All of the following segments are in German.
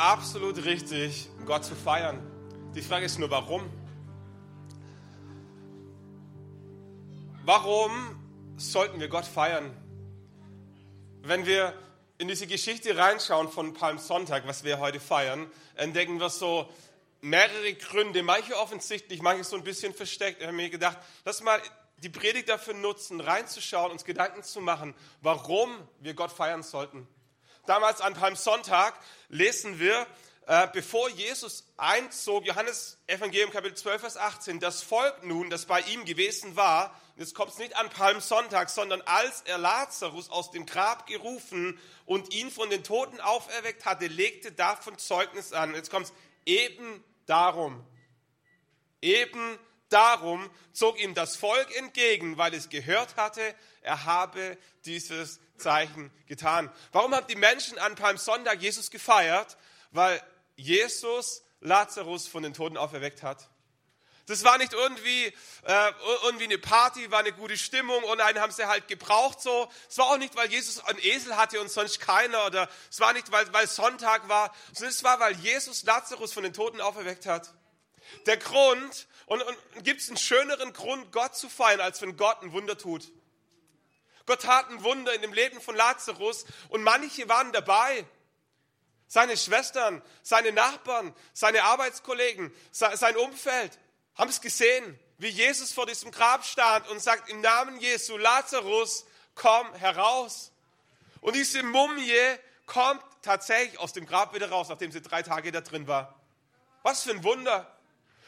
absolut richtig, Gott zu feiern. Die Frage ist nur, warum? Warum sollten wir Gott feiern? Wenn wir in diese Geschichte reinschauen von Palmsonntag, was wir heute feiern, entdecken wir so mehrere Gründe, manche offensichtlich, manche so ein bisschen versteckt. Ich habe mir gedacht, lass mal die Predigt dafür nutzen, reinzuschauen, uns Gedanken zu machen, warum wir Gott feiern sollten. Damals an Palmsonntag lesen wir, äh, bevor Jesus einzog, Johannes Evangelium Kapitel 12, Vers 18, das Volk nun, das bei ihm gewesen war, jetzt kommt es nicht an Palmsonntag, sondern als er Lazarus aus dem Grab gerufen und ihn von den Toten auferweckt hatte, legte davon Zeugnis an. Jetzt kommt es eben darum. Eben darum zog ihm das Volk entgegen, weil es gehört hatte, er habe dieses Zeichen getan. Warum haben die Menschen an Palmsonntag Jesus gefeiert? Weil Jesus Lazarus von den Toten auferweckt hat. Das war nicht irgendwie, äh, irgendwie eine Party, war eine gute Stimmung und einen haben sie halt gebraucht so. Es war auch nicht, weil Jesus einen Esel hatte und sonst keiner oder es war nicht, weil, weil Sonntag war, sondern es war, weil Jesus Lazarus von den Toten auferweckt hat. Der Grund, und, und gibt es einen schöneren Grund, Gott zu feiern, als wenn Gott ein Wunder tut. Gott tat ein Wunder in dem Leben von Lazarus und manche waren dabei. Seine Schwestern, seine Nachbarn, seine Arbeitskollegen, sein Umfeld haben es gesehen, wie Jesus vor diesem Grab stand und sagt, im Namen Jesu, Lazarus, komm heraus. Und diese Mumie kommt tatsächlich aus dem Grab wieder raus, nachdem sie drei Tage da drin war. Was für ein Wunder.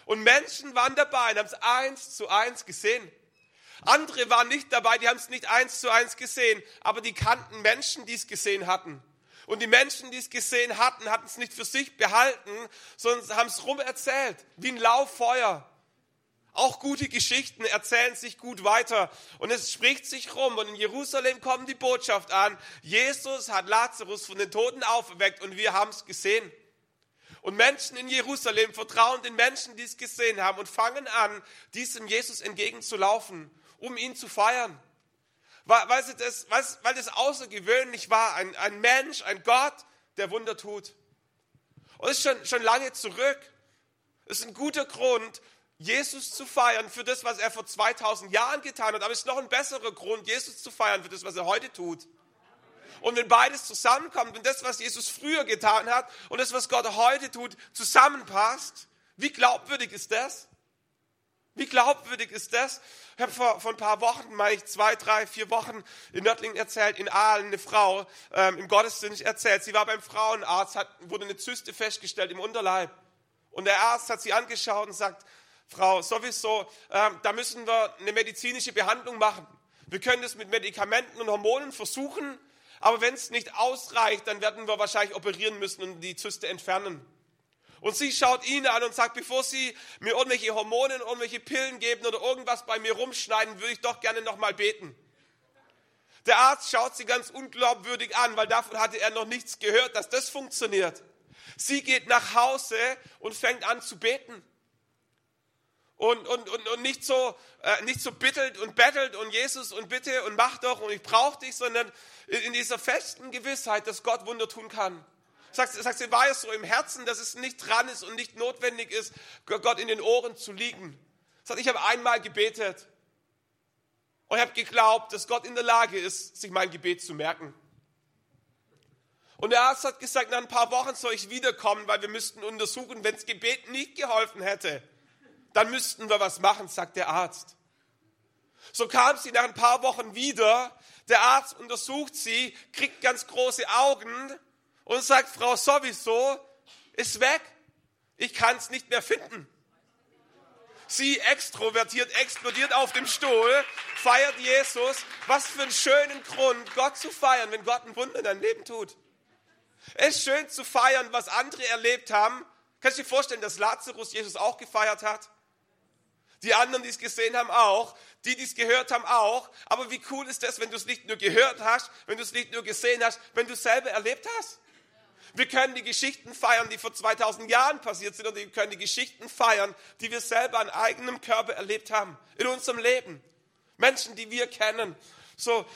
Und Menschen waren dabei und haben es eins zu eins gesehen. Andere waren nicht dabei, die haben es nicht eins zu eins gesehen, aber die kannten Menschen, die es gesehen hatten. Und die Menschen, die es gesehen hatten, hatten es nicht für sich behalten, sondern haben es rum erzählt, wie ein Lauffeuer. Auch gute Geschichten erzählen sich gut weiter und es spricht sich rum und in Jerusalem kommt die Botschaft an, Jesus hat Lazarus von den Toten auferweckt und wir haben es gesehen. Und Menschen in Jerusalem vertrauen den Menschen, die es gesehen haben und fangen an, diesem Jesus entgegenzulaufen, um ihn zu feiern. Weil, weil, das, weil das außergewöhnlich war, ein, ein Mensch, ein Gott, der Wunder tut. Und es ist schon, schon lange zurück. Es ist ein guter Grund, Jesus zu feiern für das, was er vor 2000 Jahren getan hat. Aber es ist noch ein besserer Grund, Jesus zu feiern für das, was er heute tut. Und wenn beides zusammenkommt, wenn das, was Jesus früher getan hat und das, was Gott heute tut, zusammenpasst, wie glaubwürdig ist das? Wie glaubwürdig ist das? Ich habe vor, vor ein paar Wochen, meine ich zwei, drei, vier Wochen in Nördlingen erzählt, in Aalen, eine Frau ähm, im Gottesdienst erzählt. Sie war beim Frauenarzt, hat, wurde eine Zyste festgestellt im Unterleib. Und der Arzt hat sie angeschaut und sagt, Frau, sowieso, ähm, da müssen wir eine medizinische Behandlung machen. Wir können das mit Medikamenten und Hormonen versuchen, aber wenn es nicht ausreicht, dann werden wir wahrscheinlich operieren müssen und die Zyste entfernen. Und sie schaut ihn an und sagt, bevor Sie mir irgendwelche Hormone, irgendwelche Pillen geben oder irgendwas bei mir rumschneiden, würde ich doch gerne nochmal beten. Der Arzt schaut sie ganz unglaubwürdig an, weil davon hatte er noch nichts gehört, dass das funktioniert. Sie geht nach Hause und fängt an zu beten und, und, und, und nicht, so, äh, nicht so bittelt und bettelt und Jesus und bitte und mach doch und ich brauche dich, sondern in dieser festen Gewissheit, dass Gott Wunder tun kann. Sagt, sagt sie, war es so im Herzen, dass es nicht dran ist und nicht notwendig ist, Gott in den Ohren zu liegen. Sagt, ich habe einmal gebetet und habe geglaubt, dass Gott in der Lage ist, sich mein Gebet zu merken. Und der Arzt hat gesagt, nach ein paar Wochen soll ich wiederkommen, weil wir müssten untersuchen, wenn das Gebet nicht geholfen hätte dann müssten wir was machen, sagt der Arzt. So kam sie nach ein paar Wochen wieder. Der Arzt untersucht sie, kriegt ganz große Augen und sagt, Frau sowieso, ist weg. Ich kann es nicht mehr finden. Sie extrovertiert, explodiert auf dem Stuhl, feiert Jesus. Was für einen schönen Grund, Gott zu feiern, wenn Gott ein Wunder in deinem Leben tut. Es ist schön zu feiern, was andere erlebt haben. Kannst du dir vorstellen, dass Lazarus Jesus auch gefeiert hat? Die anderen, die es gesehen haben, auch. Die, die es gehört haben, auch. Aber wie cool ist das, wenn du es nicht nur gehört hast, wenn du es nicht nur gesehen hast, wenn du es selber erlebt hast? Wir können die Geschichten feiern, die vor 2000 Jahren passiert sind, und wir können die Geschichten feiern, die wir selber an eigenem Körper erlebt haben, in unserem Leben. Menschen, die wir kennen. So,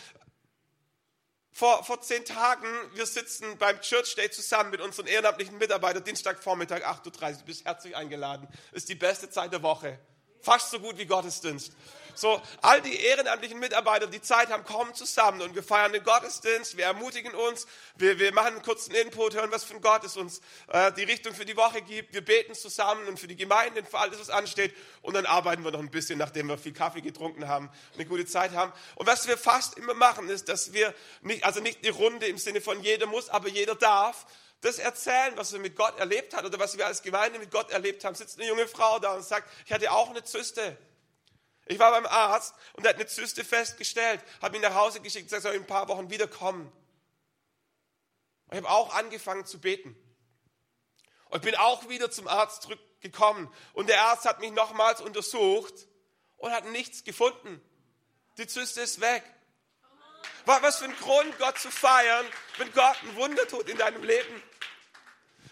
Vor, vor zehn Tagen, wir sitzen beim Church Day zusammen mit unseren ehrenamtlichen Mitarbeitern, Dienstagvormittag 8.30 Uhr, du bist herzlich eingeladen. Ist die beste Zeit der Woche. Fast so gut wie Gottesdienst. So, all die ehrenamtlichen Mitarbeiter, die Zeit haben, kommen zusammen und wir feiern den Gottesdienst, wir ermutigen uns, wir, wir machen einen kurzen Input, hören, was von Gott es uns äh, die Richtung für die Woche gibt, wir beten zusammen und für die Gemeinde, für alles, was ansteht und dann arbeiten wir noch ein bisschen, nachdem wir viel Kaffee getrunken haben, eine gute Zeit haben. Und was wir fast immer machen, ist, dass wir nicht, also nicht die Runde im Sinne von jeder muss, aber jeder darf, das erzählen, was wir mit Gott erlebt haben oder was wir als Gemeinde mit Gott erlebt haben. Sitzt eine junge Frau da und sagt, ich hatte auch eine Zyste. Ich war beim Arzt und er hat eine Zyste festgestellt, hat mich nach Hause geschickt gesagt, soll in ein paar Wochen wiederkommen. Ich habe auch angefangen zu beten. Und bin auch wieder zum Arzt zurückgekommen. Und der Arzt hat mich nochmals untersucht und hat nichts gefunden. Die Zyste ist weg. Was für ein Grund, Gott zu feiern, wenn Gott ein Wunder tut in deinem Leben.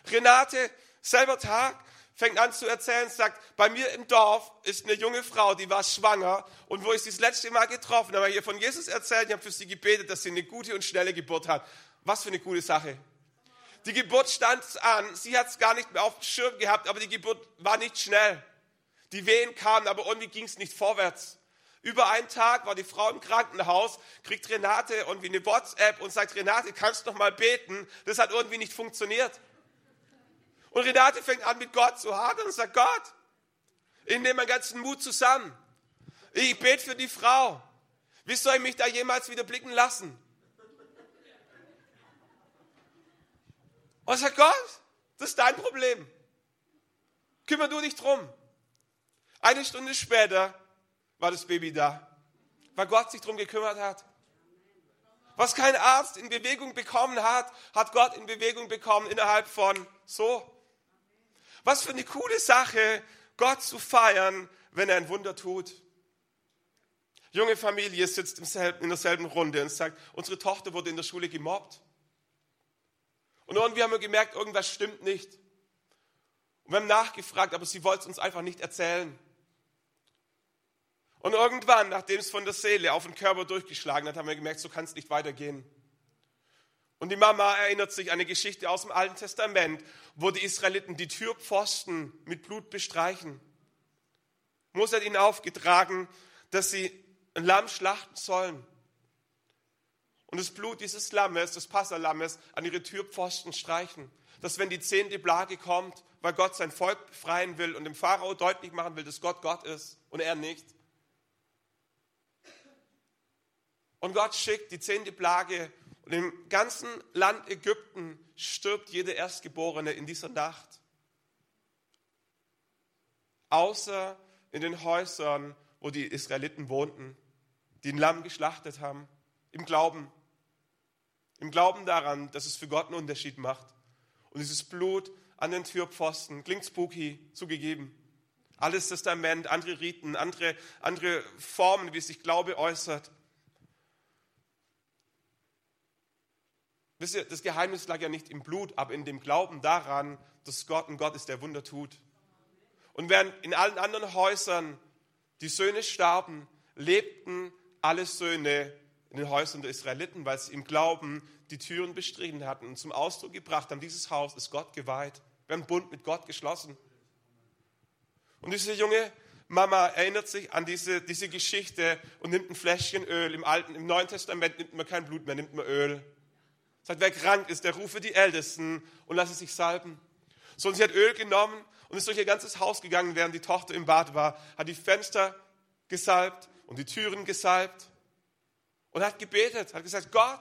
Renate, selber Tag, fängt an zu erzählen, sagt, bei mir im Dorf ist eine junge Frau, die war schwanger und wo ich sie das letzte Mal getroffen habe, ihr von Jesus erzählt, ich habe für sie gebetet, dass sie eine gute und schnelle Geburt hat. Was für eine gute Sache. Die Geburt stand an, sie hat es gar nicht mehr auf dem Schirm gehabt, aber die Geburt war nicht schnell. Die Wehen kamen, aber irgendwie ging es nicht vorwärts. Über einen Tag war die Frau im Krankenhaus, kriegt Renate irgendwie eine WhatsApp und sagt, Renate, kannst du noch mal beten? Das hat irgendwie nicht funktioniert. Und Renate fängt an, mit Gott zu hadern und sagt, Gott, ich nehme meinen ganzen Mut zusammen. Ich bete für die Frau. Wie soll ich mich da jemals wieder blicken lassen? Und sagt Gott, das ist dein Problem. Kümmer du dich drum. Eine Stunde später war das Baby da, weil Gott sich drum gekümmert hat. Was kein Arzt in Bewegung bekommen hat, hat Gott in Bewegung bekommen innerhalb von so was für eine coole Sache, Gott zu feiern, wenn er ein Wunder tut. Junge Familie sitzt in derselben Runde und sagt, unsere Tochter wurde in der Schule gemobbt. Und irgendwie haben wir gemerkt, irgendwas stimmt nicht. Und wir haben nachgefragt, aber sie wollte es uns einfach nicht erzählen. Und irgendwann, nachdem es von der Seele auf den Körper durchgeschlagen hat, haben wir gemerkt, so kann es nicht weitergehen. Und die Mama erinnert sich an eine Geschichte aus dem Alten Testament, wo die Israeliten die Türpfosten mit Blut bestreichen. Mose hat ihnen aufgetragen, dass sie ein Lamm schlachten sollen. Und das Blut dieses Lammes, des Passalammes, an ihre Türpfosten streichen. Dass wenn die zehnte Plage kommt, weil Gott sein Volk befreien will und dem Pharao deutlich machen will, dass Gott Gott ist und er nicht. Und Gott schickt die zehnte Plage und im ganzen Land Ägypten stirbt jede Erstgeborene in dieser Nacht. Außer in den Häusern, wo die Israeliten wohnten, die ein Lamm geschlachtet haben, im Glauben. Im Glauben daran, dass es für Gott einen Unterschied macht. Und dieses Blut an den Türpfosten, klingt spooky, zugegeben. Alles Testament, andere Riten, andere, andere Formen, wie sich Glaube äußert. Wisst ihr, das Geheimnis lag ja nicht im Blut, aber in dem Glauben daran, dass Gott ein Gott ist, der Wunder tut. Und während in allen anderen Häusern die Söhne starben, lebten alle Söhne in den Häusern der Israeliten, weil sie im Glauben die Türen bestrichen hatten und zum Ausdruck gebracht haben, dieses Haus ist Gott geweiht. Wir haben Bund mit Gott geschlossen. Und diese junge Mama erinnert sich an diese, diese Geschichte und nimmt ein Fläschchen Öl. Im Alten, im Neuen Testament nimmt man kein Blut mehr, nimmt man Öl. Sagt, wer krank ist, der rufe die Ältesten und lasse sich salben. So, und sie hat Öl genommen und ist durch ihr ganzes Haus gegangen, während die Tochter im Bad war, hat die Fenster gesalbt und die Türen gesalbt und hat gebetet, hat gesagt, Gott,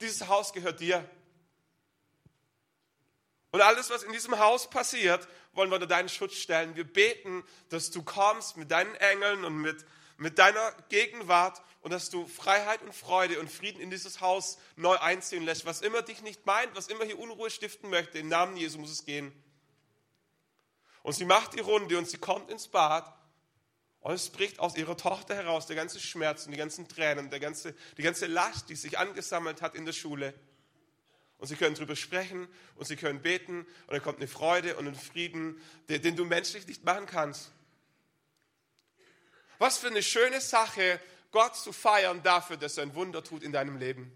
dieses Haus gehört dir. Und alles, was in diesem Haus passiert, wollen wir unter deinen Schutz stellen. Wir beten, dass du kommst mit deinen Engeln und mit, mit deiner Gegenwart und dass du Freiheit und Freude und Frieden in dieses Haus neu einziehen lässt. Was immer dich nicht meint, was immer hier Unruhe stiften möchte, im Namen Jesu muss es gehen. Und sie macht die Runde und sie kommt ins Bad und es bricht aus ihrer Tochter heraus der ganze Schmerz und die ganzen Tränen, der ganze, die ganze Last, die sich angesammelt hat in der Schule. Und sie können darüber sprechen und sie können beten und dann kommt eine Freude und ein Frieden, den, den du menschlich nicht machen kannst. Was für eine schöne Sache, Gott zu feiern dafür, dass er ein Wunder tut in deinem Leben.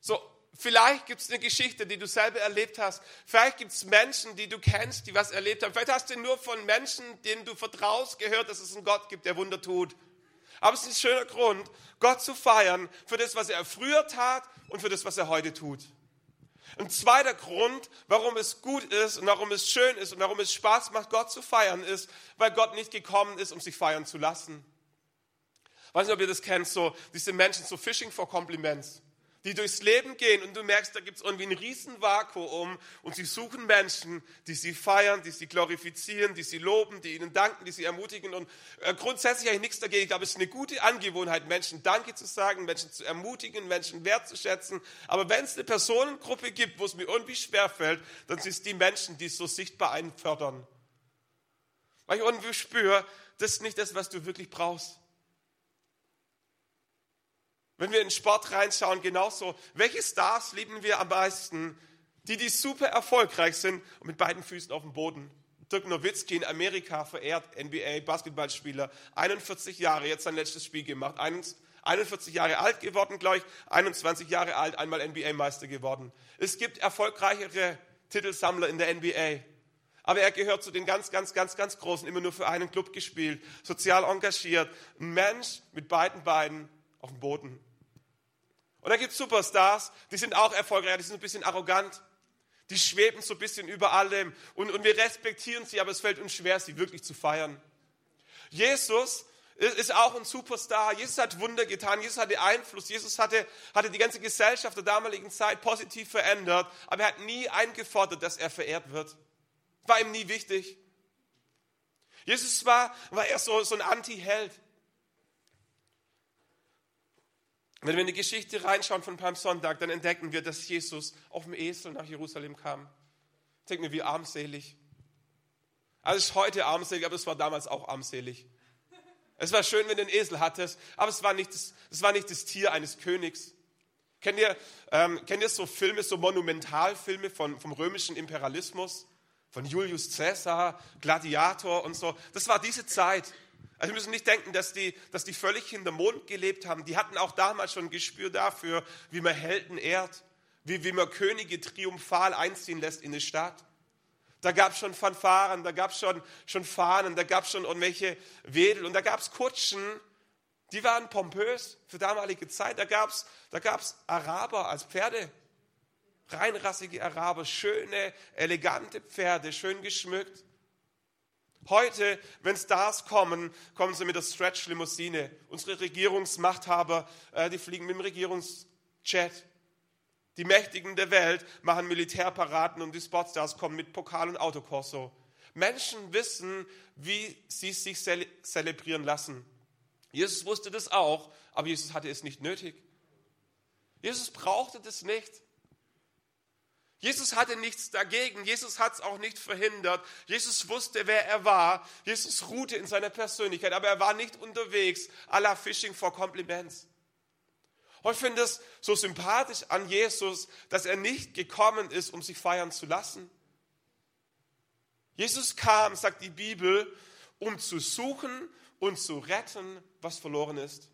So, vielleicht gibt es eine Geschichte, die du selber erlebt hast. Vielleicht gibt es Menschen, die du kennst, die was erlebt haben. Vielleicht hast du nur von Menschen, denen du vertraust, gehört, dass es einen Gott gibt, der Wunder tut. Aber es ist ein schöner Grund, Gott zu feiern für das, was er früher tat und für das, was er heute tut. Ein zweiter Grund, warum es gut ist und warum es schön ist und warum es Spaß macht, Gott zu feiern, ist, weil Gott nicht gekommen ist, um sich feiern zu lassen. Ich weiß nicht, ob ihr das kennt, so diese Menschen, so Fishing for Compliments die durchs Leben gehen und du merkst, da gibt es irgendwie ein Riesenvakuum und sie suchen Menschen, die sie feiern, die sie glorifizieren, die sie loben, die ihnen danken, die sie ermutigen und äh, grundsätzlich habe ich nichts dagegen. Ich glaube, es ist eine gute Angewohnheit, Menschen Danke zu sagen, Menschen zu ermutigen, Menschen wertzuschätzen. Aber wenn es eine Personengruppe gibt, wo es mir irgendwie schwerfällt, dann sind es die Menschen, die es so sichtbar einen fördern. Weil ich irgendwie spüre, das ist nicht das, was du wirklich brauchst. Wenn wir in Sport reinschauen, genauso. Welche Stars lieben wir am meisten? Die, die super erfolgreich sind und mit beiden Füßen auf dem Boden. Dirk Nowitzki in Amerika verehrt, NBA, Basketballspieler, 41 Jahre, jetzt sein letztes Spiel gemacht, 41 Jahre alt geworden, glaube ich, 21 Jahre alt, einmal NBA-Meister geworden. Es gibt erfolgreichere Titelsammler in der NBA. Aber er gehört zu den ganz, ganz, ganz, ganz Großen, immer nur für einen Club gespielt, sozial engagiert. Ein Mensch mit beiden Beinen auf dem Boden. Und da gibt es Superstars, die sind auch erfolgreich, die sind ein bisschen arrogant. Die schweben so ein bisschen über allem. Und, und wir respektieren sie, aber es fällt uns schwer, sie wirklich zu feiern. Jesus ist auch ein Superstar. Jesus hat Wunder getan. Jesus hatte Einfluss. Jesus hatte, hatte die ganze Gesellschaft der damaligen Zeit positiv verändert. Aber er hat nie eingefordert, dass er verehrt wird. War ihm nie wichtig. Jesus war, war eher so, so ein Anti-Held. Wenn wir in die Geschichte reinschauen von Palmsonntag, dann entdecken wir, dass Jesus auf dem Esel nach Jerusalem kam. Denken wir, wie armselig. Also es ist heute armselig, aber es war damals auch armselig. Es war schön, wenn du einen Esel hattest, aber es war nicht das, es war nicht das Tier eines Königs. Kennt ihr, ähm, kennt ihr so Filme, so Monumentalfilme von, vom römischen Imperialismus? Von Julius Caesar, Gladiator und so. Das war diese Zeit. Also wir müssen nicht denken, dass die, dass die völlig hinter Mond gelebt haben. Die hatten auch damals schon ein Gespür dafür, wie man Helden ehrt, wie, wie man Könige triumphal einziehen lässt in eine Stadt. Da gab es schon Fanfaren, da gab es schon, schon Fahnen, da gab es schon irgendwelche Wedel und da gab es Kutschen, die waren pompös für damalige Zeit. Da gab es da gab's Araber als Pferde, reinrassige Araber, schöne, elegante Pferde, schön geschmückt. Heute, wenn Stars kommen, kommen sie mit der Stretch-Limousine. Unsere Regierungsmachthaber, äh, die fliegen mit dem Regierungsjet. Die Mächtigen der Welt machen Militärparaden und die Sportstars kommen mit Pokal und Autokorso. Menschen wissen, wie sie sich zelebrieren lassen. Jesus wusste das auch, aber Jesus hatte es nicht nötig. Jesus brauchte das nicht. Jesus hatte nichts dagegen. Jesus hat es auch nicht verhindert. Jesus wusste, wer er war. Jesus ruhte in seiner Persönlichkeit, aber er war nicht unterwegs à la Fishing for Compliments. Und ich finde es so sympathisch an Jesus, dass er nicht gekommen ist, um sich feiern zu lassen. Jesus kam, sagt die Bibel, um zu suchen und zu retten, was verloren ist.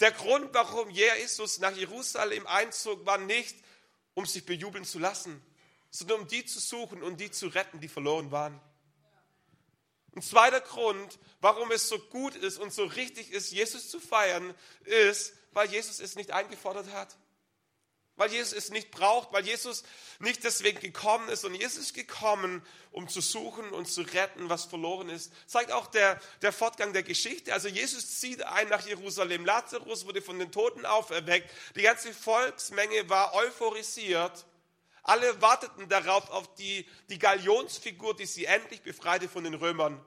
Der Grund, warum Jesus nach Jerusalem einzog, war nicht, um sich bejubeln zu lassen, sondern um die zu suchen und die zu retten, die verloren waren. Ein zweiter Grund, warum es so gut ist und so richtig ist, Jesus zu feiern, ist, weil Jesus es nicht eingefordert hat weil Jesus es nicht braucht, weil Jesus nicht deswegen gekommen ist. Und Jesus ist gekommen, um zu suchen und zu retten, was verloren ist. Zeigt auch der, der Fortgang der Geschichte. Also Jesus zieht ein nach Jerusalem. Lazarus wurde von den Toten auferweckt. Die ganze Volksmenge war euphorisiert. Alle warteten darauf, auf die, die Galionsfigur, die sie endlich befreite von den Römern.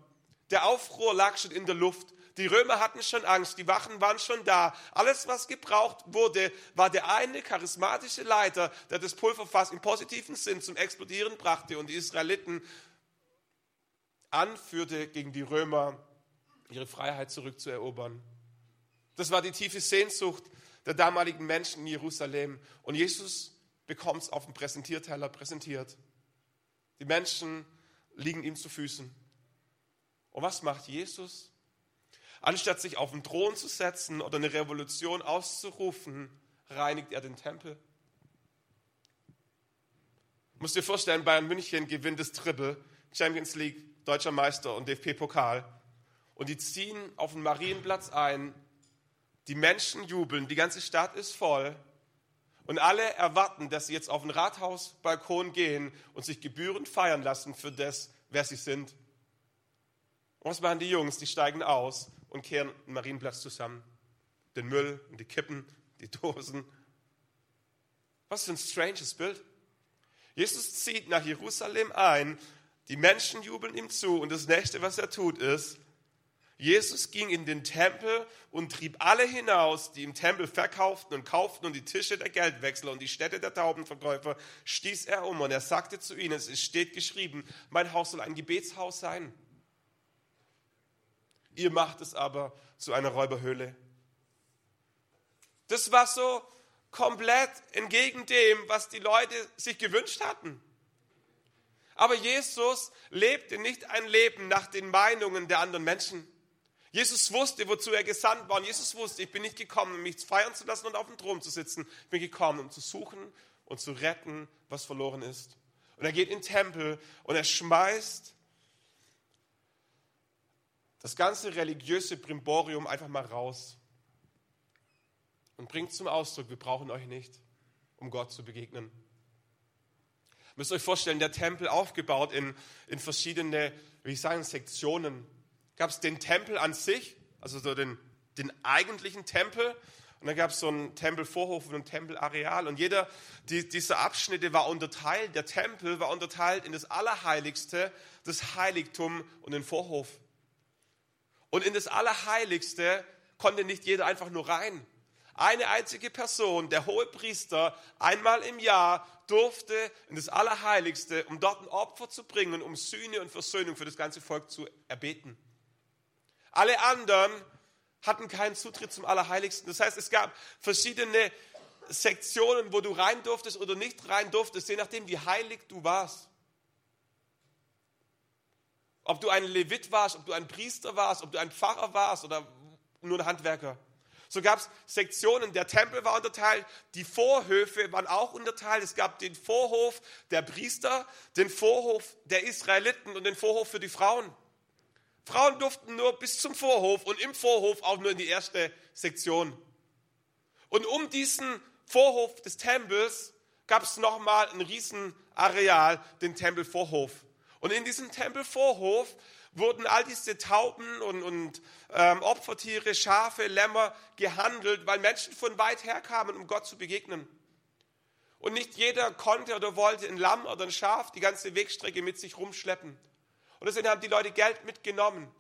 Der Aufruhr lag schon in der Luft. Die Römer hatten schon Angst, die Wachen waren schon da. Alles, was gebraucht wurde, war der eine charismatische Leiter, der das Pulverfass im positiven Sinn zum Explodieren brachte und die Israeliten anführte, gegen die Römer ihre Freiheit zurückzuerobern. Das war die tiefe Sehnsucht der damaligen Menschen in Jerusalem. Und Jesus bekommt es auf dem Präsentierteller präsentiert. Die Menschen liegen ihm zu Füßen. Und was macht Jesus? Anstatt sich auf den Thron zu setzen oder eine Revolution auszurufen, reinigt er den Tempel. Musst dir vorstellen, Bayern München gewinnt das Triple, Champions League, deutscher Meister und DFB-Pokal. Und die ziehen auf den Marienplatz ein. Die Menschen jubeln, die ganze Stadt ist voll. Und alle erwarten, dass sie jetzt auf den Rathausbalkon gehen und sich gebührend feiern lassen für das, wer sie sind. Und was machen die Jungs? Die steigen aus und kehren den Marienplatz zusammen. Den Müll und die Kippen, die Dosen. Was für ein stranges Bild. Jesus zieht nach Jerusalem ein, die Menschen jubeln ihm zu und das nächste, was er tut, ist, Jesus ging in den Tempel und trieb alle hinaus, die im Tempel verkauften und kauften und die Tische der Geldwechsler und die Städte der Taubenverkäufer stieß er um und er sagte zu ihnen, es steht geschrieben, mein Haus soll ein Gebetshaus sein. Ihr macht es aber zu einer Räuberhöhle. Das war so komplett entgegen dem, was die Leute sich gewünscht hatten. Aber Jesus lebte nicht ein Leben nach den Meinungen der anderen Menschen. Jesus wusste, wozu er gesandt war. Und Jesus wusste, ich bin nicht gekommen, um mich feiern zu lassen und auf dem Thron zu sitzen. Ich bin gekommen, um zu suchen und zu retten, was verloren ist. Und er geht in den Tempel und er schmeißt das ganze religiöse Brimborium einfach mal raus und bringt zum Ausdruck, wir brauchen euch nicht, um Gott zu begegnen. Ihr müsst euch vorstellen, der Tempel aufgebaut in, in verschiedene, wie ich sagen, Sektionen. Gab es den Tempel an sich, also so den, den eigentlichen Tempel, und dann gab es so einen Tempelvorhof und ein Tempelareal. Und jeder die, dieser Abschnitte war unterteilt. Der Tempel war unterteilt in das Allerheiligste, das Heiligtum und den Vorhof. Und in das Allerheiligste konnte nicht jeder einfach nur rein. Eine einzige Person, der hohe Priester, einmal im Jahr durfte in das Allerheiligste, um dort ein Opfer zu bringen, um Sühne und Versöhnung für das ganze Volk zu erbeten. Alle anderen hatten keinen Zutritt zum Allerheiligsten. Das heißt, es gab verschiedene Sektionen, wo du rein durftest oder nicht rein durftest, je nachdem, wie heilig du warst. Ob du ein Levit warst, ob du ein Priester warst, ob du ein Pfarrer warst oder nur ein Handwerker. So gab es Sektionen, der Tempel war unterteilt, die Vorhöfe waren auch unterteilt. Es gab den Vorhof der Priester, den Vorhof der Israeliten und den Vorhof für die Frauen. Frauen durften nur bis zum Vorhof und im Vorhof auch nur in die erste Sektion. Und um diesen Vorhof des Tempels gab es nochmal ein Riesenareal, den Tempelvorhof. Und in diesem Tempelvorhof wurden all diese Tauben und, und ähm, Opfertiere, Schafe, Lämmer gehandelt, weil Menschen von weit her kamen, um Gott zu begegnen. Und nicht jeder konnte oder wollte ein Lamm oder ein Schaf die ganze Wegstrecke mit sich rumschleppen. Und deswegen haben die Leute Geld mitgenommen,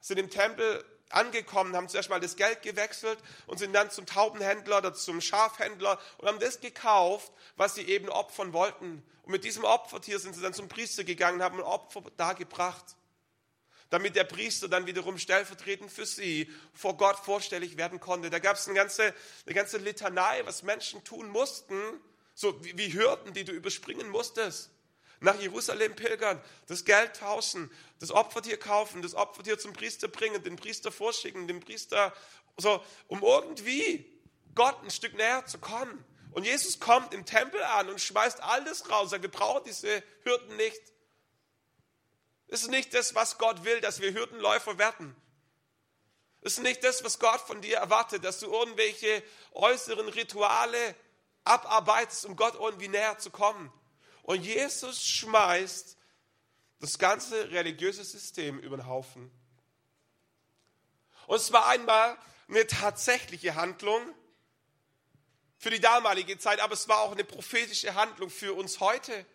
sind im Tempel angekommen, haben zuerst mal das Geld gewechselt und sind dann zum Taubenhändler oder zum Schafhändler und haben das gekauft, was sie eben opfern wollten. Und mit diesem Opfertier sind sie dann zum Priester gegangen, haben ein Opfer dargebracht damit der Priester dann wiederum stellvertretend für sie vor Gott vorstellig werden konnte. Da gab es eine ganze, eine ganze Litanei, was Menschen tun mussten, so wie, wie Hürden, die du überspringen musstest. Nach Jerusalem pilgern, das Geld tauschen, das Opfertier kaufen, das Opfertier zum Priester bringen, den Priester vorschicken, den Priester, so, um irgendwie Gott ein Stück näher zu kommen. Und Jesus kommt im Tempel an und schmeißt alles raus, sagt, wir brauchen diese Hürden nicht. Das ist nicht das, was Gott will, dass wir Hürdenläufer werden. Das ist nicht das, was Gott von dir erwartet, dass du irgendwelche äußeren Rituale abarbeitest, um Gott irgendwie näher zu kommen. Und Jesus schmeißt das ganze religiöse System über den Haufen. Und es war einmal eine tatsächliche Handlung für die damalige Zeit, aber es war auch eine prophetische Handlung für uns heute.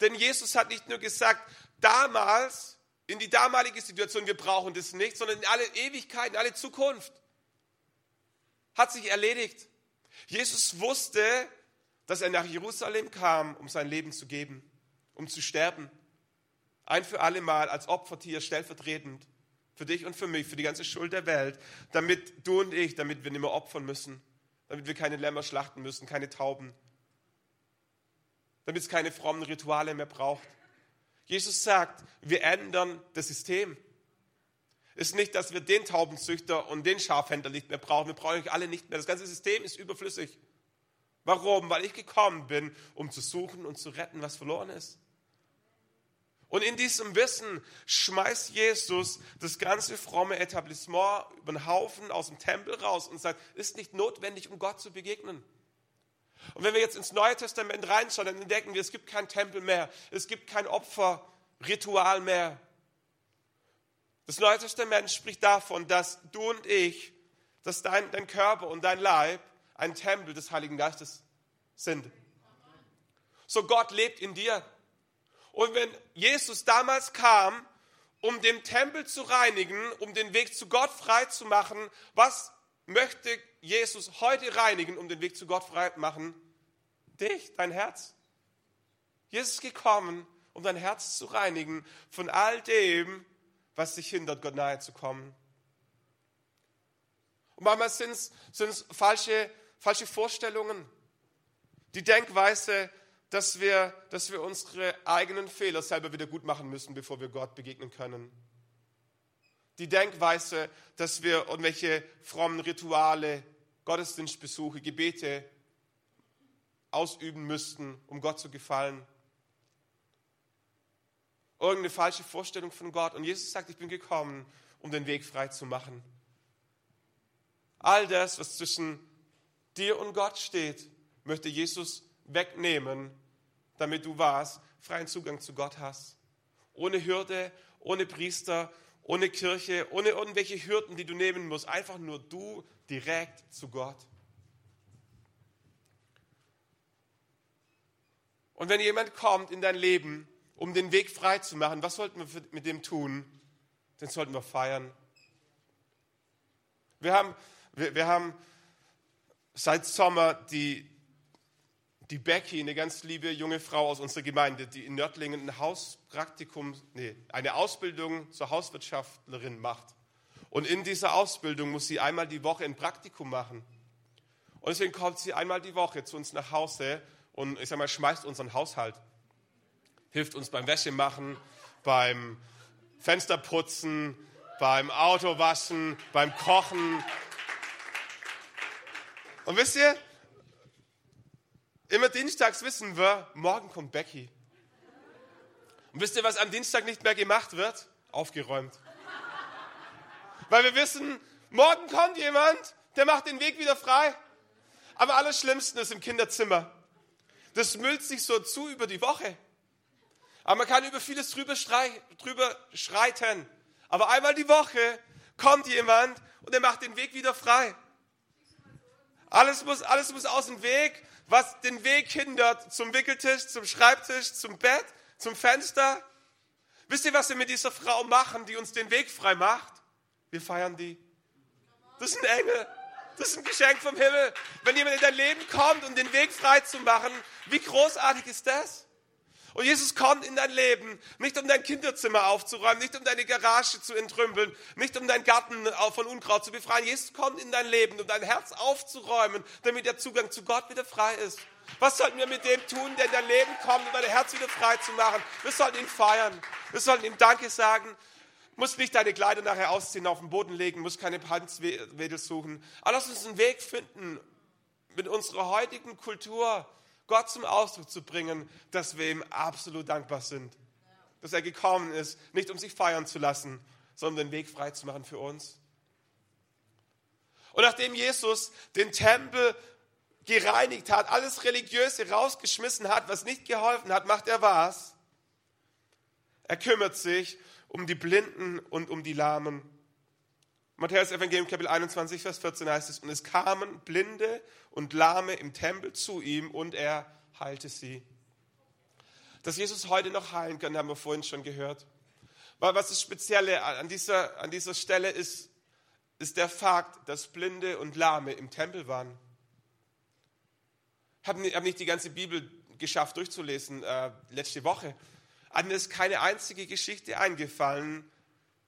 Denn Jesus hat nicht nur gesagt, damals, in die damalige Situation, wir brauchen das nicht, sondern in alle Ewigkeit, in alle Zukunft. Hat sich erledigt. Jesus wusste, dass er nach Jerusalem kam, um sein Leben zu geben, um zu sterben. Ein für alle Mal als Opfertier stellvertretend für dich und für mich, für die ganze Schuld der Welt, damit du und ich, damit wir nicht mehr opfern müssen, damit wir keine Lämmer schlachten müssen, keine Tauben, damit es keine frommen Rituale mehr braucht. Jesus sagt, wir ändern das System. Ist nicht, dass wir den Taubenzüchter und den Schafhändler nicht mehr brauchen. Wir brauchen euch alle nicht mehr. Das ganze System ist überflüssig. Warum? Weil ich gekommen bin, um zu suchen und zu retten, was verloren ist. Und in diesem Wissen schmeißt Jesus das ganze fromme Etablissement über den Haufen aus dem Tempel raus und sagt, ist nicht notwendig, um Gott zu begegnen. Und wenn wir jetzt ins Neue Testament reinschauen, dann entdecken wir, es gibt kein Tempel mehr, es gibt kein Opferritual mehr. Das Neue Testament spricht davon, dass du und ich, dass dein, dein Körper und dein Leib ein Tempel des Heiligen Geistes sind. So Gott lebt in dir. Und wenn Jesus damals kam, um den Tempel zu reinigen, um den Weg zu Gott frei zu machen, was möchte Jesus heute reinigen, um den Weg zu Gott frei zu machen? Dich, dein Herz. Jesus ist gekommen, um dein Herz zu reinigen von all dem, was dich hindert, Gott nahe zu kommen. Und manchmal sind es falsche, falsche Vorstellungen. Die Denkweise, dass wir, dass wir unsere eigenen Fehler selber wieder gut machen müssen, bevor wir Gott begegnen können. Die Denkweise, dass wir irgendwelche frommen Rituale, Gottesdienstbesuche, Gebete ausüben müssten, um Gott zu gefallen. Irgendeine falsche Vorstellung von Gott. Und Jesus sagt, ich bin gekommen, um den Weg frei zu machen. All das, was zwischen dir und Gott steht, möchte Jesus wegnehmen, damit du was, freien Zugang zu Gott hast. Ohne Hürde, ohne Priester, ohne Kirche, ohne irgendwelche Hürden, die du nehmen musst. Einfach nur du direkt zu Gott. Und wenn jemand kommt in dein Leben, um den Weg frei zu machen, was sollten wir mit dem tun? Den sollten wir feiern. Wir haben, wir, wir haben seit Sommer die, die Becky, eine ganz liebe junge Frau aus unserer Gemeinde, die in Nördlingen ein Hauspraktikum, nee, eine Ausbildung zur Hauswirtschaftlerin macht. Und in dieser Ausbildung muss sie einmal die Woche ein Praktikum machen. Und deswegen kommt sie einmal die Woche zu uns nach Hause und ich sag mal, schmeißt unseren Haushalt. Hilft uns beim Wäschemachen, beim Fensterputzen, beim Autowaschen, beim Kochen. Und wisst ihr, Immer dienstags wissen wir, morgen kommt Becky. Und wisst ihr, was am Dienstag nicht mehr gemacht wird? Aufgeräumt. Weil wir wissen, morgen kommt jemand, der macht den Weg wieder frei. Aber Allerschlimmsten ist im Kinderzimmer. Das müllt sich so zu über die Woche. Aber man kann über vieles drüber, drüber schreiten. Aber einmal die Woche kommt jemand und er macht den Weg wieder frei. Alles muss, alles muss aus dem Weg was den Weg hindert zum Wickeltisch, zum Schreibtisch, zum Bett, zum Fenster. Wisst ihr, was wir mit dieser Frau machen, die uns den Weg frei macht? Wir feiern die. Das ist ein Engel. Das ist ein Geschenk vom Himmel. Wenn jemand in dein Leben kommt, um den Weg frei zu machen, wie großartig ist das? Und Jesus kommt in dein Leben, nicht um dein Kinderzimmer aufzuräumen, nicht um deine Garage zu entrümpeln, nicht um deinen Garten von Unkraut zu befreien. Jesus kommt in dein Leben, um dein Herz aufzuräumen, damit der Zugang zu Gott wieder frei ist. Was sollten wir mit dem tun, der in dein Leben kommt, um dein Herz wieder frei zu machen? Wir sollten ihn feiern. Wir sollten ihm Danke sagen. Musst nicht deine Kleider nachher ausziehen, auf den Boden legen, musst keine Panzwedel suchen. Aber lass uns einen Weg finden mit unserer heutigen Kultur, Gott zum Ausdruck zu bringen, dass wir ihm absolut dankbar sind. Dass er gekommen ist, nicht um sich feiern zu lassen, sondern den Weg frei zu machen für uns. Und nachdem Jesus den Tempel gereinigt hat, alles Religiöse rausgeschmissen hat, was nicht geholfen hat, macht er was? Er kümmert sich um die Blinden und um die Lahmen. Matthäus Evangelium Kapitel 21, Vers 14 heißt es, und es kamen Blinde und Lahme im Tempel zu ihm und er heilte sie. Dass Jesus heute noch heilen kann, haben wir vorhin schon gehört. Weil was das Spezielle an dieser, an dieser Stelle ist, ist der Fakt, dass Blinde und Lahme im Tempel waren. Ich habe nicht die ganze Bibel geschafft durchzulesen äh, letzte Woche. Aber mir ist keine einzige Geschichte eingefallen,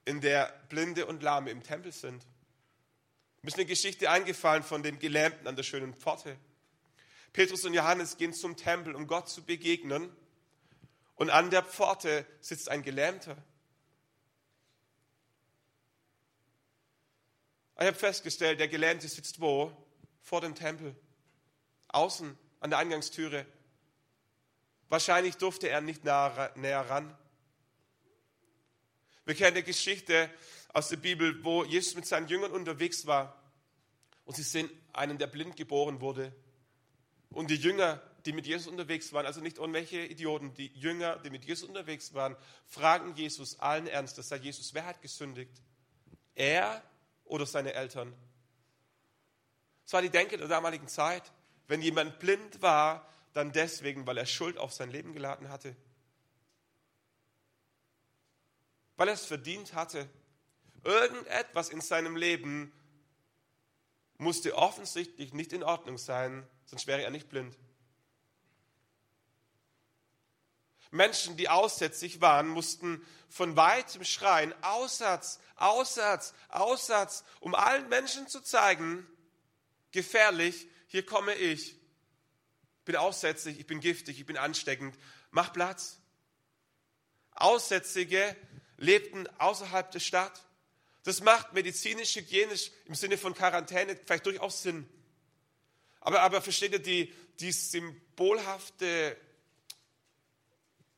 in der Blinde und Lahme im Tempel sind. Mir ist eine Geschichte eingefallen von den Gelähmten an der schönen Pforte. Petrus und Johannes gehen zum Tempel, um Gott zu begegnen. Und an der Pforte sitzt ein Gelähmter. Ich habe festgestellt, der Gelähmte sitzt wo? Vor dem Tempel. außen an der Eingangstüre. Wahrscheinlich durfte er nicht näher ran. Wir kennen die Geschichte aus der Bibel, wo Jesus mit seinen Jüngern unterwegs war und sie sehen einen, der blind geboren wurde. Und die Jünger, die mit Jesus unterwegs waren, also nicht irgendwelche Idioten, die Jünger, die mit Jesus unterwegs waren, fragen Jesus allen Ernstes, sagt Jesus, wer hat gesündigt? Er oder seine Eltern? Das war die Denke der damaligen Zeit. Wenn jemand blind war, dann deswegen, weil er Schuld auf sein Leben geladen hatte. Weil er es verdient hatte. Irgendetwas in seinem Leben musste offensichtlich nicht in Ordnung sein, sonst wäre er nicht blind. Menschen, die aussätzig waren, mussten von weitem schreien, Aussatz, Aussatz, Aussatz, um allen Menschen zu zeigen, gefährlich, hier komme ich. Ich bin aussätzlich, ich bin giftig, ich bin ansteckend. Mach Platz. Aussätzige lebten außerhalb der Stadt. Das macht medizinisch, hygienisch im Sinne von Quarantäne vielleicht durchaus Sinn. Aber, aber versteht ihr die, die symbolhafte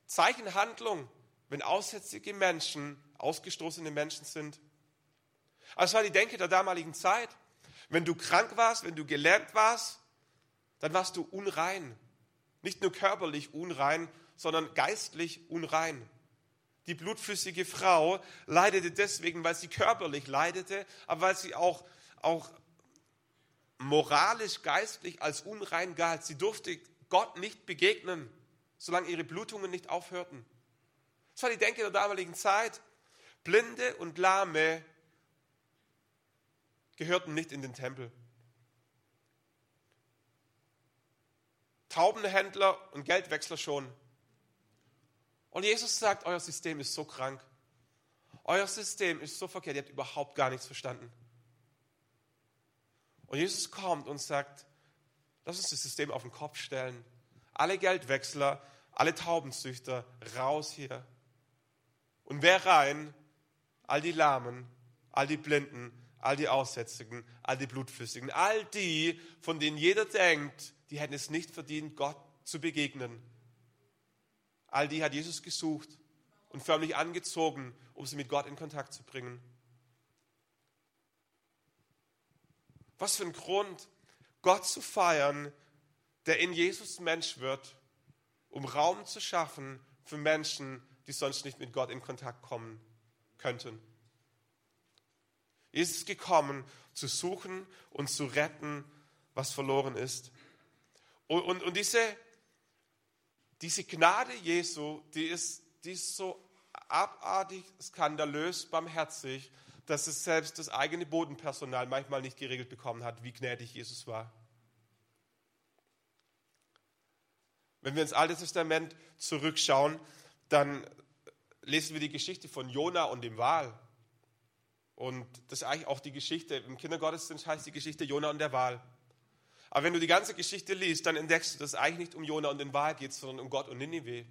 Zeichenhandlung, wenn aussätzige Menschen ausgestoßene Menschen sind? Also das war die Denke der damaligen Zeit. Wenn du krank warst, wenn du gelähmt warst, dann warst du unrein. Nicht nur körperlich unrein, sondern geistlich unrein. Die blutflüssige Frau leidete deswegen, weil sie körperlich leidete, aber weil sie auch, auch moralisch, geistlich als unrein galt. Sie durfte Gott nicht begegnen, solange ihre Blutungen nicht aufhörten. Das war die Denke der damaligen Zeit. Blinde und Lahme gehörten nicht in den Tempel. Taubenhändler und Geldwechsler schon. Und Jesus sagt, euer System ist so krank. Euer System ist so verkehrt, ihr habt überhaupt gar nichts verstanden. Und Jesus kommt und sagt, lass uns das System auf den Kopf stellen. Alle Geldwechsler, alle Taubenzüchter, raus hier. Und wer rein? All die Lahmen, all die Blinden, all die Aussätzigen, all die Blutflüssigen, all die, von denen jeder denkt, die hätten es nicht verdient, Gott zu begegnen. All die hat Jesus gesucht und förmlich angezogen, um sie mit Gott in Kontakt zu bringen. Was für ein Grund, Gott zu feiern, der in Jesus Mensch wird, um Raum zu schaffen für Menschen, die sonst nicht mit Gott in Kontakt kommen könnten. Jesus ist gekommen, zu suchen und zu retten, was verloren ist. Und, und, und diese diese Gnade Jesu, die ist, die ist so abartig, skandalös, barmherzig, dass es selbst das eigene Bodenpersonal manchmal nicht geregelt bekommen hat, wie gnädig Jesus war. Wenn wir ins Alte Testament zurückschauen, dann lesen wir die Geschichte von Jona und dem Wal. Und das ist eigentlich auch die Geschichte, im Kindergottesdienst heißt die Geschichte Jona und der Wal. Aber wenn du die ganze Geschichte liest, dann entdeckst du, dass es eigentlich nicht um Jona und den Wal geht, sondern um Gott und Ninive.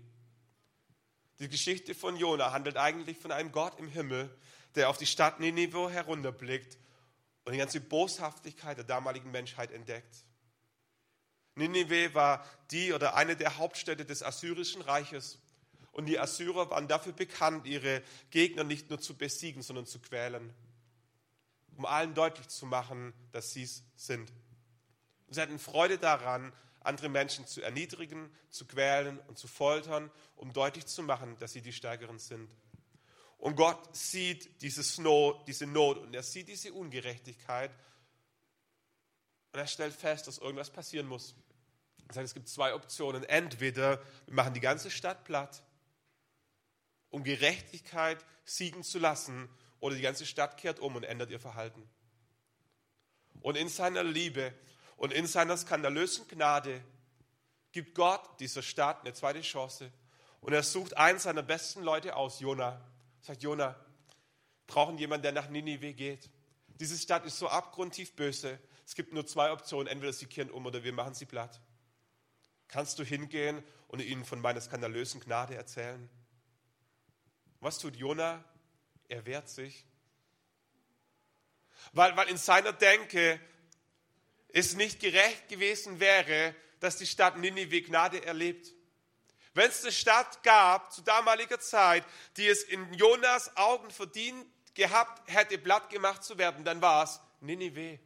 Die Geschichte von Jona handelt eigentlich von einem Gott im Himmel, der auf die Stadt Ninive herunterblickt und die ganze Boshaftigkeit der damaligen Menschheit entdeckt. Ninive war die oder eine der Hauptstädte des Assyrischen Reiches. Und die Assyrer waren dafür bekannt, ihre Gegner nicht nur zu besiegen, sondern zu quälen. Um allen deutlich zu machen, dass sie es sind. Und sie hatten Freude daran, andere Menschen zu erniedrigen, zu quälen und zu foltern, um deutlich zu machen, dass sie die Stärkeren sind. Und Gott sieht dieses Not, diese Not und er sieht diese Ungerechtigkeit und er stellt fest, dass irgendwas passieren muss. Er sagt, es gibt zwei Optionen. Entweder wir machen die ganze Stadt platt, um Gerechtigkeit siegen zu lassen, oder die ganze Stadt kehrt um und ändert ihr Verhalten. Und in seiner Liebe und in seiner skandalösen Gnade gibt Gott dieser Stadt eine zweite Chance. Und er sucht einen seiner besten Leute aus, Jona. Sagt Jona, brauchen jemanden, der nach Ninive geht. Diese Stadt ist so abgrundtief böse. Es gibt nur zwei Optionen. Entweder sie kehren um oder wir machen sie platt. Kannst du hingehen und ihnen von meiner skandalösen Gnade erzählen? Was tut Jona? Er wehrt sich. Weil, weil in seiner Denke es nicht gerecht gewesen wäre, dass die Stadt Ninive Gnade erlebt. Wenn es eine Stadt gab zu damaliger Zeit, die es in Jonas Augen verdient gehabt hätte, platt gemacht zu werden, dann war es Ninive.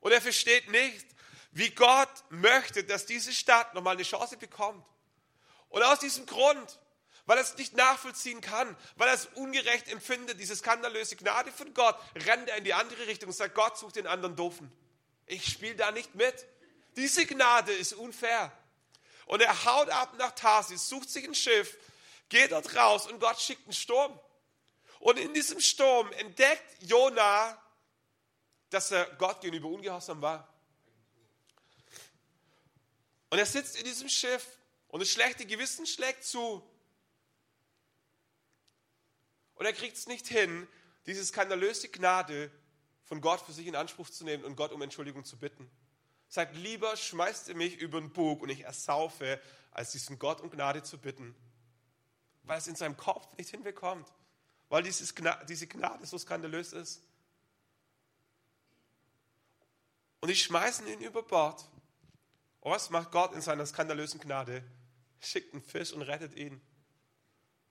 Und er versteht nicht, wie Gott möchte, dass diese Stadt nochmal eine Chance bekommt. Und aus diesem Grund, weil er es nicht nachvollziehen kann, weil er es ungerecht empfindet, diese skandalöse Gnade von Gott, rennt er in die andere Richtung und sagt, Gott sucht den anderen Doofen. Ich spiele da nicht mit. Diese Gnade ist unfair. Und er haut ab nach Tarsis, sucht sich ein Schiff, geht dort raus und Gott schickt einen Sturm. Und in diesem Sturm entdeckt Jona, dass er Gott gegenüber ungehorsam war. Und er sitzt in diesem Schiff und das schlechte Gewissen schlägt zu. Und er kriegt es nicht hin, diese skandalöse Gnade von Gott für sich in Anspruch zu nehmen und Gott um Entschuldigung zu bitten. Sagt, lieber schmeißt ihr mich über den Bug und ich ersaufe, als diesen Gott um Gnade zu bitten. Weil es in seinem Kopf nicht hinbekommt. Weil dieses Gnade, diese Gnade so skandalös ist. Und die schmeißen ihn über Bord. Und was macht Gott in seiner skandalösen Gnade? Schickt einen Fisch und rettet ihn.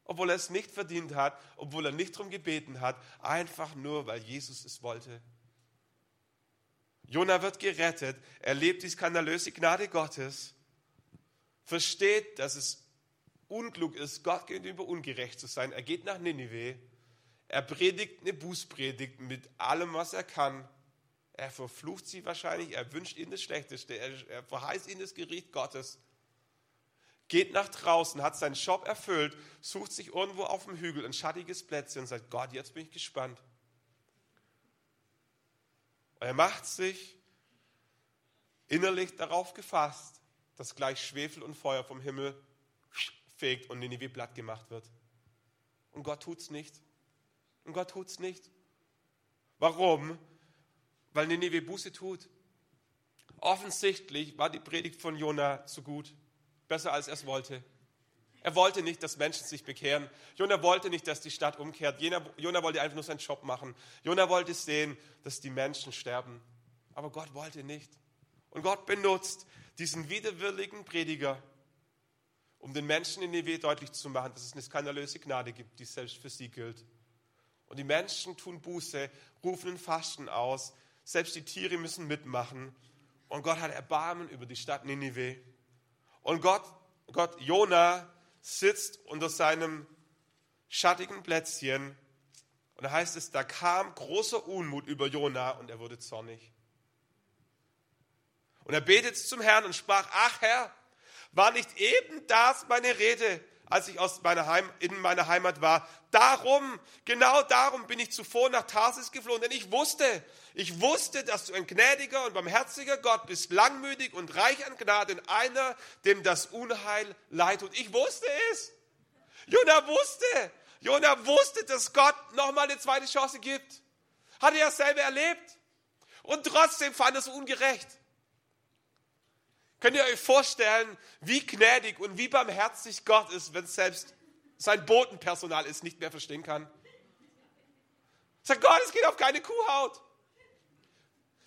Obwohl er es nicht verdient hat, obwohl er nicht darum gebeten hat, einfach nur, weil Jesus es wollte. Jona wird gerettet, erlebt die skandalöse Gnade Gottes, versteht, dass es unklug ist, Gott gegenüber ungerecht zu sein. Er geht nach Ninive, er predigt eine Bußpredigt mit allem, was er kann. Er verflucht sie wahrscheinlich, er wünscht ihnen das Schlechteste, er, er verheißt ihnen das Gericht Gottes. Geht nach draußen, hat seinen Job erfüllt, sucht sich irgendwo auf dem Hügel ein schattiges Plätzchen und sagt, Gott, jetzt bin ich gespannt. Er macht sich innerlich darauf gefasst, dass gleich Schwefel und Feuer vom Himmel fegt und Ninive platt gemacht wird. Und Gott tut es nicht. Und Gott tut es nicht. Warum? Weil Ninive Buße tut. Offensichtlich war die Predigt von Jona zu gut, besser als er es wollte. Er wollte nicht, dass Menschen sich bekehren. Jona wollte nicht, dass die Stadt umkehrt. Jona wollte einfach nur seinen Job machen. Jona wollte sehen, dass die Menschen sterben. Aber Gott wollte nicht. Und Gott benutzt diesen widerwilligen Prediger, um den Menschen in Nive deutlich zu machen, dass es eine skandalöse Gnade gibt, die selbst für sie gilt. Und die Menschen tun Buße, rufen ein Fasten aus. Selbst die Tiere müssen mitmachen. Und Gott hat Erbarmen über die Stadt Ninive. Und Gott, Gott, Jona sitzt unter seinem schattigen Plätzchen. Und da heißt es, da kam großer Unmut über Jona und er wurde zornig. Und er betete zum Herrn und sprach, ach Herr, war nicht eben das meine Rede, als ich aus meiner Heim, in meiner Heimat war. Darum, genau darum bin ich zuvor nach Tarsis geflohen, denn ich wusste, ich wusste, dass du ein gnädiger und barmherziger Gott bist, langmütig und reich an Gnade, einer, dem das Unheil leid tut. Ich wusste es. Jona wusste, Jona wusste, dass Gott nochmal eine zweite Chance gibt. Hatte er selber erlebt. Und trotzdem fand er es ungerecht. Könnt ihr euch vorstellen, wie gnädig und wie barmherzig Gott ist, wenn selbst sein Botenpersonal es nicht mehr verstehen kann? Sagt Gott, es geht auf keine Kuhhaut.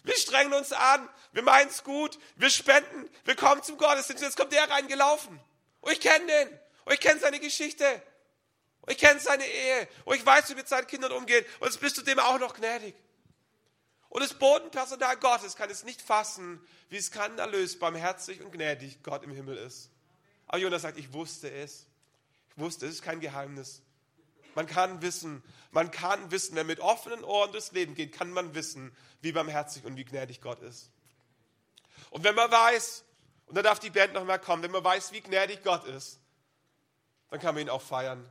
Wir strengen uns an, wir meinen es gut, wir spenden, wir kommen zum Gottesdienst. Jetzt kommt der reingelaufen. Und ich kenne den. Und ich kenne seine Geschichte. Und ich kenne seine Ehe. Und ich weiß, wie mit seinen Kindern umgeht. Und jetzt bist du dem auch noch gnädig. Und das Bodenpersonal Gottes kann es nicht fassen, wie skandalös, barmherzig und gnädig Gott im Himmel ist. Aber Jonas sagt, ich wusste es. Ich wusste, es ist kein Geheimnis. Man kann wissen, man kann wissen, wer mit offenen Ohren durchs Leben geht, kann man wissen, wie barmherzig und wie gnädig Gott ist. Und wenn man weiß, und da darf die Band nochmal kommen, wenn man weiß, wie gnädig Gott ist, dann kann man ihn auch feiern.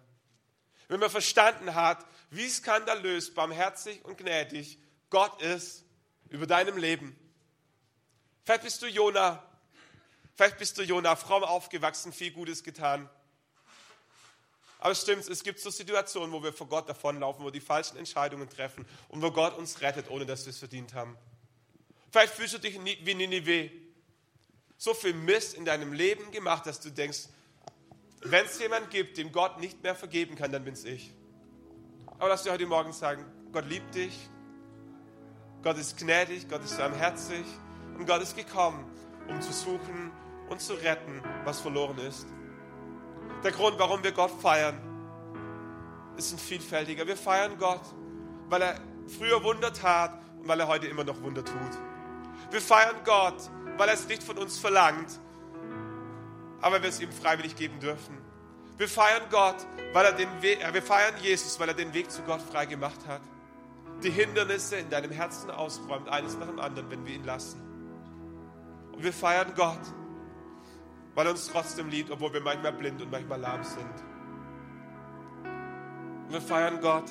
Wenn man verstanden hat, wie skandalös, barmherzig und gnädig Gott ist über deinem Leben. Vielleicht bist du Jona, vielleicht bist du Jona, fromm aufgewachsen, viel Gutes getan. Aber es stimmt, es gibt so Situationen, wo wir vor Gott davonlaufen, wo wir die falschen Entscheidungen treffen und wo Gott uns rettet, ohne dass wir es verdient haben. Vielleicht fühlst du dich wie Ninive. So viel Mist in deinem Leben gemacht, dass du denkst, wenn es jemanden gibt, dem Gott nicht mehr vergeben kann, dann bin es ich. Aber lass dir heute Morgen sagen, Gott liebt dich, Gott ist gnädig, Gott ist barmherzig und Gott ist gekommen, um zu suchen und zu retten, was verloren ist. Der Grund, warum wir Gott feiern, ist ein vielfältiger. Wir feiern Gott, weil er früher Wunder tat und weil er heute immer noch Wunder tut. Wir feiern Gott, weil er es nicht von uns verlangt, aber wir es ihm freiwillig geben dürfen. Wir feiern Gott, weil er den Weg, äh, wir feiern Jesus, weil er den Weg zu Gott frei gemacht hat. Die Hindernisse in deinem Herzen ausräumt, eines nach dem anderen, wenn wir ihn lassen. Und wir feiern Gott, weil er uns trotzdem liebt, obwohl wir manchmal blind und manchmal lahm sind. Und wir feiern Gott,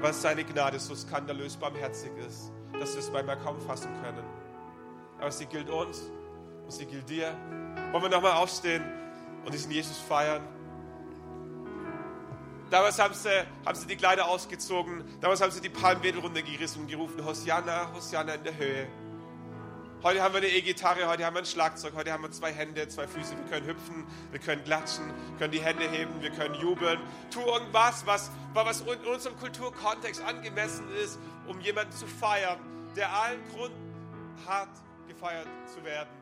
weil seine Gnade so skandalös barmherzig ist, dass wir es manchmal kaum fassen können. Aber sie gilt uns und sie gilt dir. Wollen wir nochmal aufstehen und diesen Jesus feiern? Damals haben sie, haben sie die Kleider ausgezogen. Damals haben sie die Palmwedel runtergerissen und gerufen, Hosianna, Hosianna in der Höhe. Heute haben wir eine E-Gitarre, heute haben wir ein Schlagzeug, heute haben wir zwei Hände, zwei Füße. Wir können hüpfen, wir können klatschen, können die Hände heben, wir können jubeln. Tu irgendwas, was, was in unserem Kulturkontext angemessen ist, um jemanden zu feiern, der allen Grund hat, gefeiert zu werden.